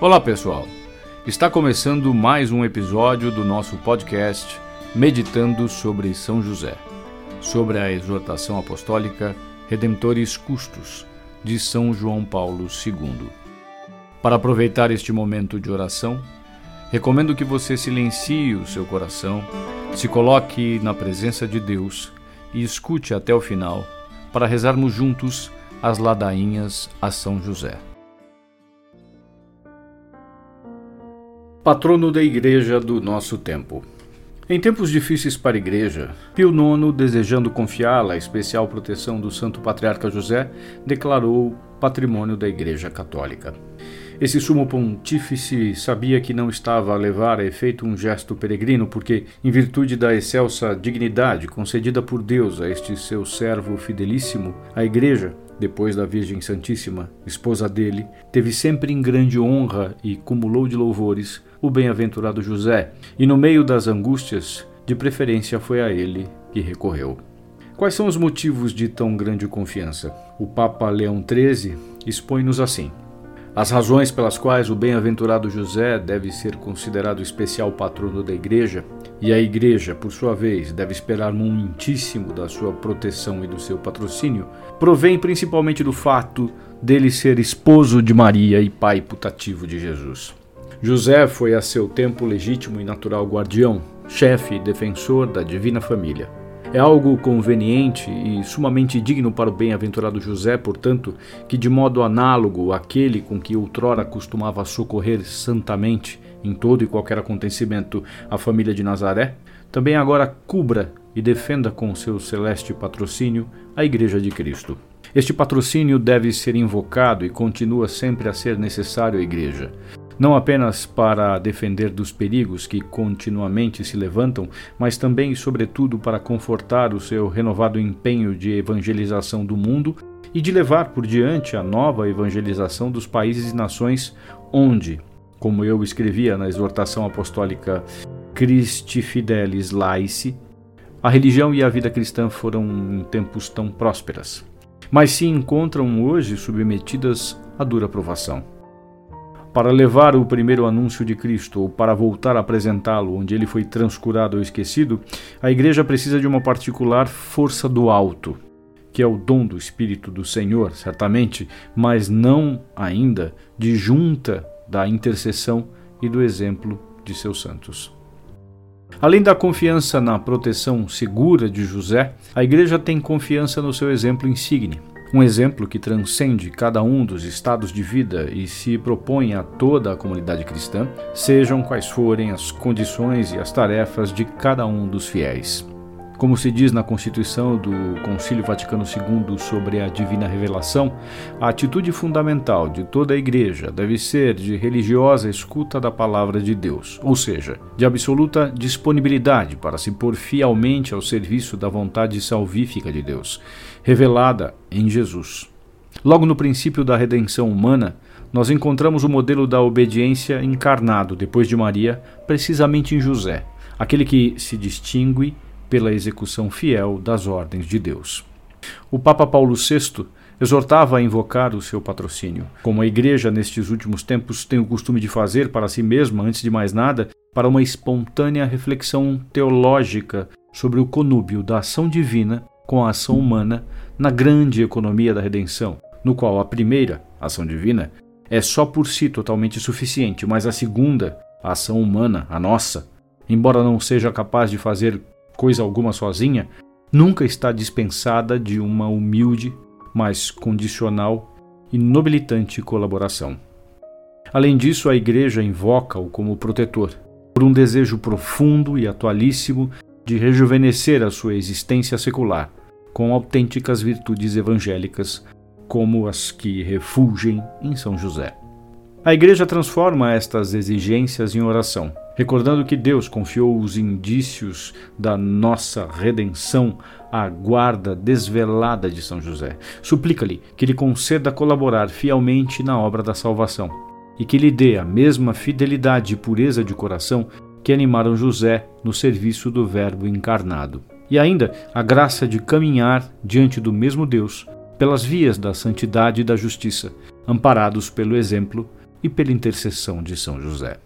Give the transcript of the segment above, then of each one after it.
Olá pessoal, está começando mais um episódio do nosso podcast Meditando sobre São José, sobre a exortação apostólica Redemptores Custos de São João Paulo II. Para aproveitar este momento de oração, recomendo que você silencie o seu coração, se coloque na presença de Deus e escute até o final para rezarmos juntos as ladainhas a São José. Patrono da Igreja do nosso tempo. Em tempos difíceis para a Igreja, Pio IX, desejando confiá-la à especial proteção do Santo Patriarca José, declarou patrimônio da Igreja Católica. Esse sumo pontífice sabia que não estava a levar a efeito um gesto peregrino, porque, em virtude da excelsa dignidade concedida por Deus a este seu servo fidelíssimo, a Igreja, depois da Virgem Santíssima, esposa dele, teve sempre em grande honra e cumulou de louvores o bem-aventurado José, e no meio das angústias, de preferência foi a ele que recorreu. Quais são os motivos de tão grande confiança? O Papa Leão XIII expõe-nos assim. As razões pelas quais o bem-aventurado José deve ser considerado especial patrono da Igreja, e a Igreja, por sua vez, deve esperar muitíssimo da sua proteção e do seu patrocínio, provém principalmente do fato dele ser esposo de Maria e pai putativo de Jesus. José foi a seu tempo legítimo e natural guardião, chefe e defensor da divina família. É algo conveniente e sumamente digno para o bem-aventurado José, portanto, que de modo análogo àquele com que outrora costumava socorrer santamente em todo e qualquer acontecimento a família de Nazaré, também agora cubra e defenda com seu celeste patrocínio a Igreja de Cristo. Este patrocínio deve ser invocado e continua sempre a ser necessário à Igreja não apenas para defender dos perigos que continuamente se levantam, mas também e sobretudo para confortar o seu renovado empenho de evangelização do mundo e de levar por diante a nova evangelização dos países e nações onde, como eu escrevia na exortação apostólica Christi Fidelis Laici, a religião e a vida cristã foram em tempos tão prósperas, mas se encontram hoje submetidas a dura provação para levar o primeiro anúncio de Cristo ou para voltar a apresentá-lo onde ele foi transcurado ou esquecido, a igreja precisa de uma particular força do alto, que é o dom do Espírito do Senhor, certamente, mas não ainda de junta da intercessão e do exemplo de seus santos. Além da confiança na proteção segura de José, a igreja tem confiança no seu exemplo insigne um exemplo que transcende cada um dos estados de vida e se propõe a toda a comunidade cristã, sejam quais forem as condições e as tarefas de cada um dos fiéis. Como se diz na Constituição do Concílio Vaticano II sobre a Divina Revelação, a atitude fundamental de toda a Igreja deve ser de religiosa escuta da palavra de Deus, ou seja, de absoluta disponibilidade para se pôr fielmente ao serviço da vontade salvífica de Deus, revelada em Jesus. Logo no princípio da redenção humana, nós encontramos o modelo da obediência encarnado depois de Maria, precisamente em José, aquele que se distingue pela execução fiel das ordens de Deus. O Papa Paulo VI exortava a invocar o seu patrocínio, como a Igreja nestes últimos tempos tem o costume de fazer para si mesma, antes de mais nada, para uma espontânea reflexão teológica sobre o conúbio da ação divina com a ação humana na grande economia da redenção, no qual a primeira, a ação divina, é só por si totalmente suficiente, mas a segunda, a ação humana, a nossa, embora não seja capaz de fazer coisa alguma sozinha, nunca está dispensada de uma humilde, mas condicional e nobilitante colaboração. Além disso, a Igreja invoca-o como protetor, por um desejo profundo e atualíssimo de rejuvenescer a sua existência secular, com autênticas virtudes evangélicas, como as que refulgem em São José. A Igreja transforma estas exigências em oração, recordando que Deus confiou os indícios da nossa redenção à guarda desvelada de São José. Suplica-lhe que lhe conceda colaborar fielmente na obra da salvação e que lhe dê a mesma fidelidade e pureza de coração que animaram José no serviço do Verbo encarnado. E ainda a graça de caminhar diante do mesmo Deus pelas vias da santidade e da justiça, amparados pelo exemplo e pela intercessão de São José.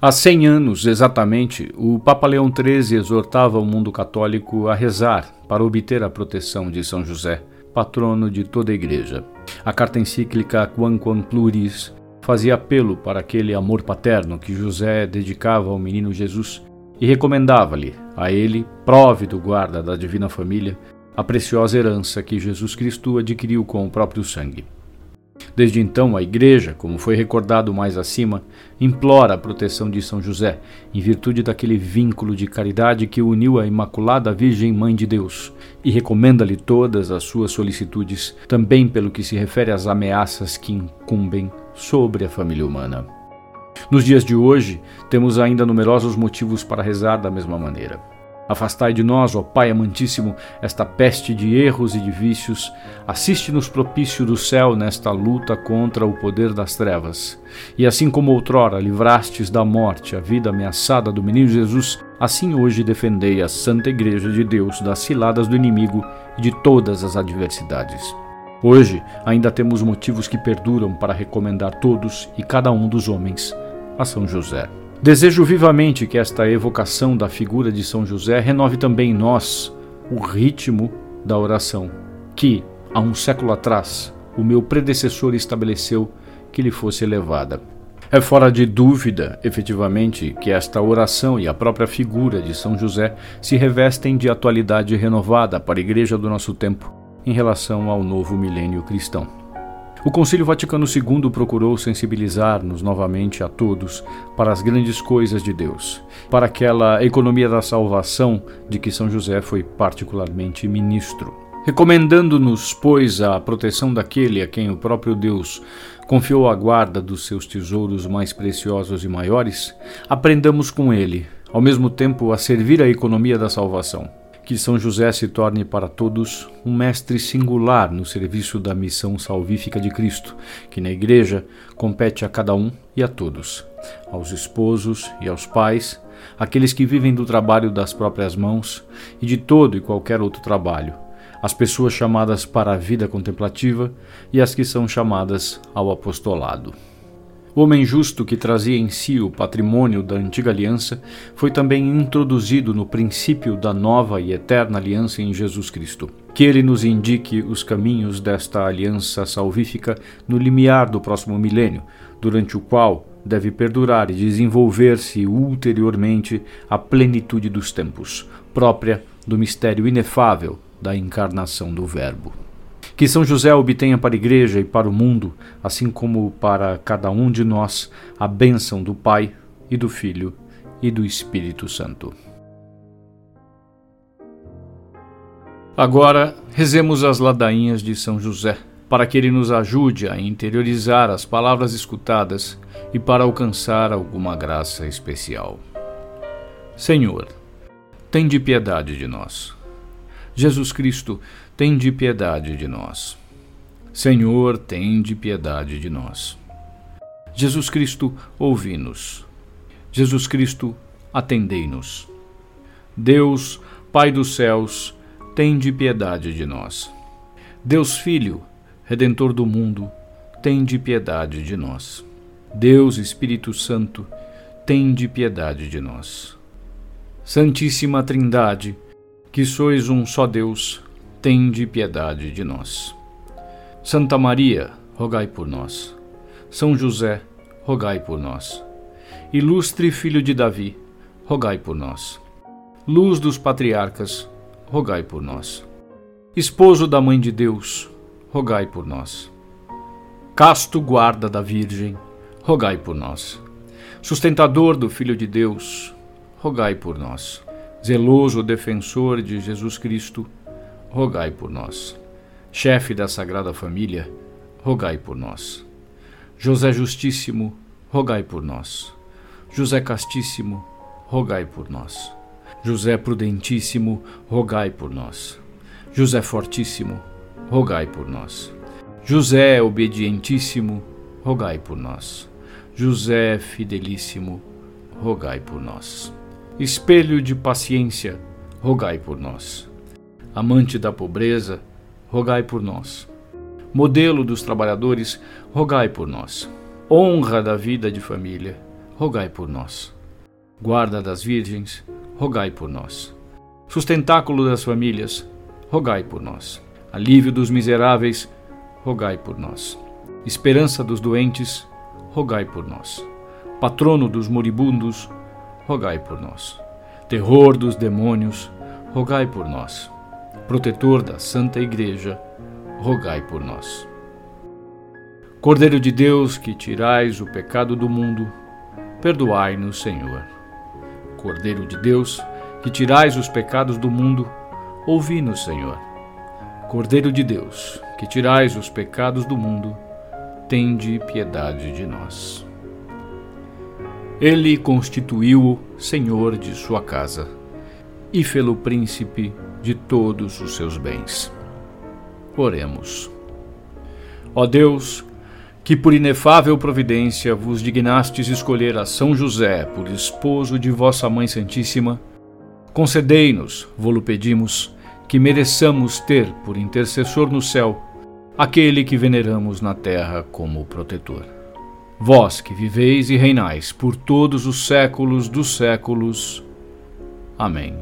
Há 100 anos, exatamente, o Papa Leão XIII exortava o mundo católico a rezar para obter a proteção de São José, patrono de toda a Igreja. A carta encíclica Quamquam Pluris fazia apelo para aquele amor paterno que José dedicava ao menino Jesus e recomendava-lhe, a ele, próvido guarda da divina família, a preciosa herança que Jesus Cristo adquiriu com o próprio sangue. Desde então, a Igreja, como foi recordado mais acima, implora a proteção de São José, em virtude daquele vínculo de caridade que uniu a Imaculada Virgem Mãe de Deus, e recomenda-lhe todas as suas solicitudes, também pelo que se refere às ameaças que incumbem sobre a família humana. Nos dias de hoje, temos ainda numerosos motivos para rezar da mesma maneira. Afastai de nós, ó Pai amantíssimo, esta peste de erros e de vícios. Assiste-nos propício do céu nesta luta contra o poder das trevas. E assim como outrora livrastes da morte a vida ameaçada do menino Jesus, assim hoje defendei a Santa Igreja de Deus das ciladas do inimigo e de todas as adversidades. Hoje ainda temos motivos que perduram para recomendar todos e cada um dos homens a São José. Desejo vivamente que esta evocação da figura de São José renove também em nós o ritmo da oração, que, há um século atrás, o meu predecessor estabeleceu que lhe fosse elevada. É fora de dúvida, efetivamente, que esta oração e a própria figura de São José se revestem de atualidade renovada para a Igreja do nosso tempo em relação ao novo milênio cristão. O Concílio Vaticano II procurou sensibilizar-nos novamente a todos para as grandes coisas de Deus, para aquela economia da salvação de que São José foi particularmente ministro. Recomendando-nos, pois, a proteção daquele a quem o próprio Deus confiou a guarda dos seus tesouros mais preciosos e maiores, aprendamos com ele, ao mesmo tempo, a servir a economia da salvação que São José se torne para todos um mestre singular no serviço da missão salvífica de Cristo, que na Igreja compete a cada um e a todos, aos esposos e aos pais, aqueles que vivem do trabalho das próprias mãos e de todo e qualquer outro trabalho, as pessoas chamadas para a vida contemplativa e as que são chamadas ao apostolado. Homem justo que trazia em si o patrimônio da antiga aliança foi também introduzido no princípio da nova e eterna aliança em Jesus Cristo. Que ele nos indique os caminhos desta aliança salvífica no limiar do próximo milênio, durante o qual deve perdurar e desenvolver-se ulteriormente a plenitude dos tempos, própria do mistério inefável da encarnação do Verbo. Que São José obtenha para a Igreja e para o mundo, assim como para cada um de nós, a bênção do Pai e do Filho e do Espírito Santo. Agora, rezemos as ladainhas de São José, para que ele nos ajude a interiorizar as palavras escutadas e para alcançar alguma graça especial. Senhor, tem de piedade de nós. Jesus Cristo, tem de piedade de nós. Senhor, tem de piedade de nós. Jesus Cristo, ouvi-nos. Jesus Cristo, atendei-nos. Deus, Pai dos céus, tem de piedade de nós. Deus Filho, Redentor do mundo, tem de piedade de nós. Deus Espírito Santo, tem de piedade de nós. Santíssima Trindade, que sois um só Deus, tende piedade de nós. Santa Maria, rogai por nós. São José, rogai por nós. Ilustre Filho de Davi, rogai por nós. Luz dos patriarcas, rogai por nós. Esposo da Mãe de Deus, rogai por nós. Casto guarda da Virgem, rogai por nós. Sustentador do Filho de Deus, rogai por nós. Zeloso defensor de Jesus Cristo, rogai por nós. Chefe da Sagrada Família, rogai por nós. José Justíssimo, rogai por nós. José Castíssimo, rogai por nós. José Prudentíssimo, rogai por nós. José Fortíssimo, rogai por nós. José Obedientíssimo, rogai por nós. José Fidelíssimo, rogai por nós. Espelho de paciência, rogai por nós amante da pobreza, rogai por nós. Modelo dos trabalhadores, rogai por nós. honra da vida de família, rogai por nós. Guarda das virgens, rogai por nós. Sustentáculo das famílias, rogai por nós. Alívio dos miseráveis, rogai por nós. Esperança dos doentes, rogai por nós. Patrono dos moribundos, rogai por nós. Terror dos demônios, rogai por nós. Protetor da Santa Igreja, rogai por nós. Cordeiro de Deus, que tirais o pecado do mundo, perdoai-nos, Senhor. Cordeiro de Deus, que tirais os pecados do mundo, ouvi-nos, Senhor. Cordeiro de Deus, que tirais os pecados do mundo, tende piedade de nós. Ele constituiu-o senhor de sua casa e fê-lo príncipe de todos os seus bens. Oremos. Ó Deus, que por inefável providência vos dignastes escolher a São José por esposo de vossa Mãe Santíssima, concedei-nos, vô-lo pedimos, que mereçamos ter por intercessor no céu aquele que veneramos na terra como protetor. Vós que viveis e reinais por todos os séculos dos séculos. Amém.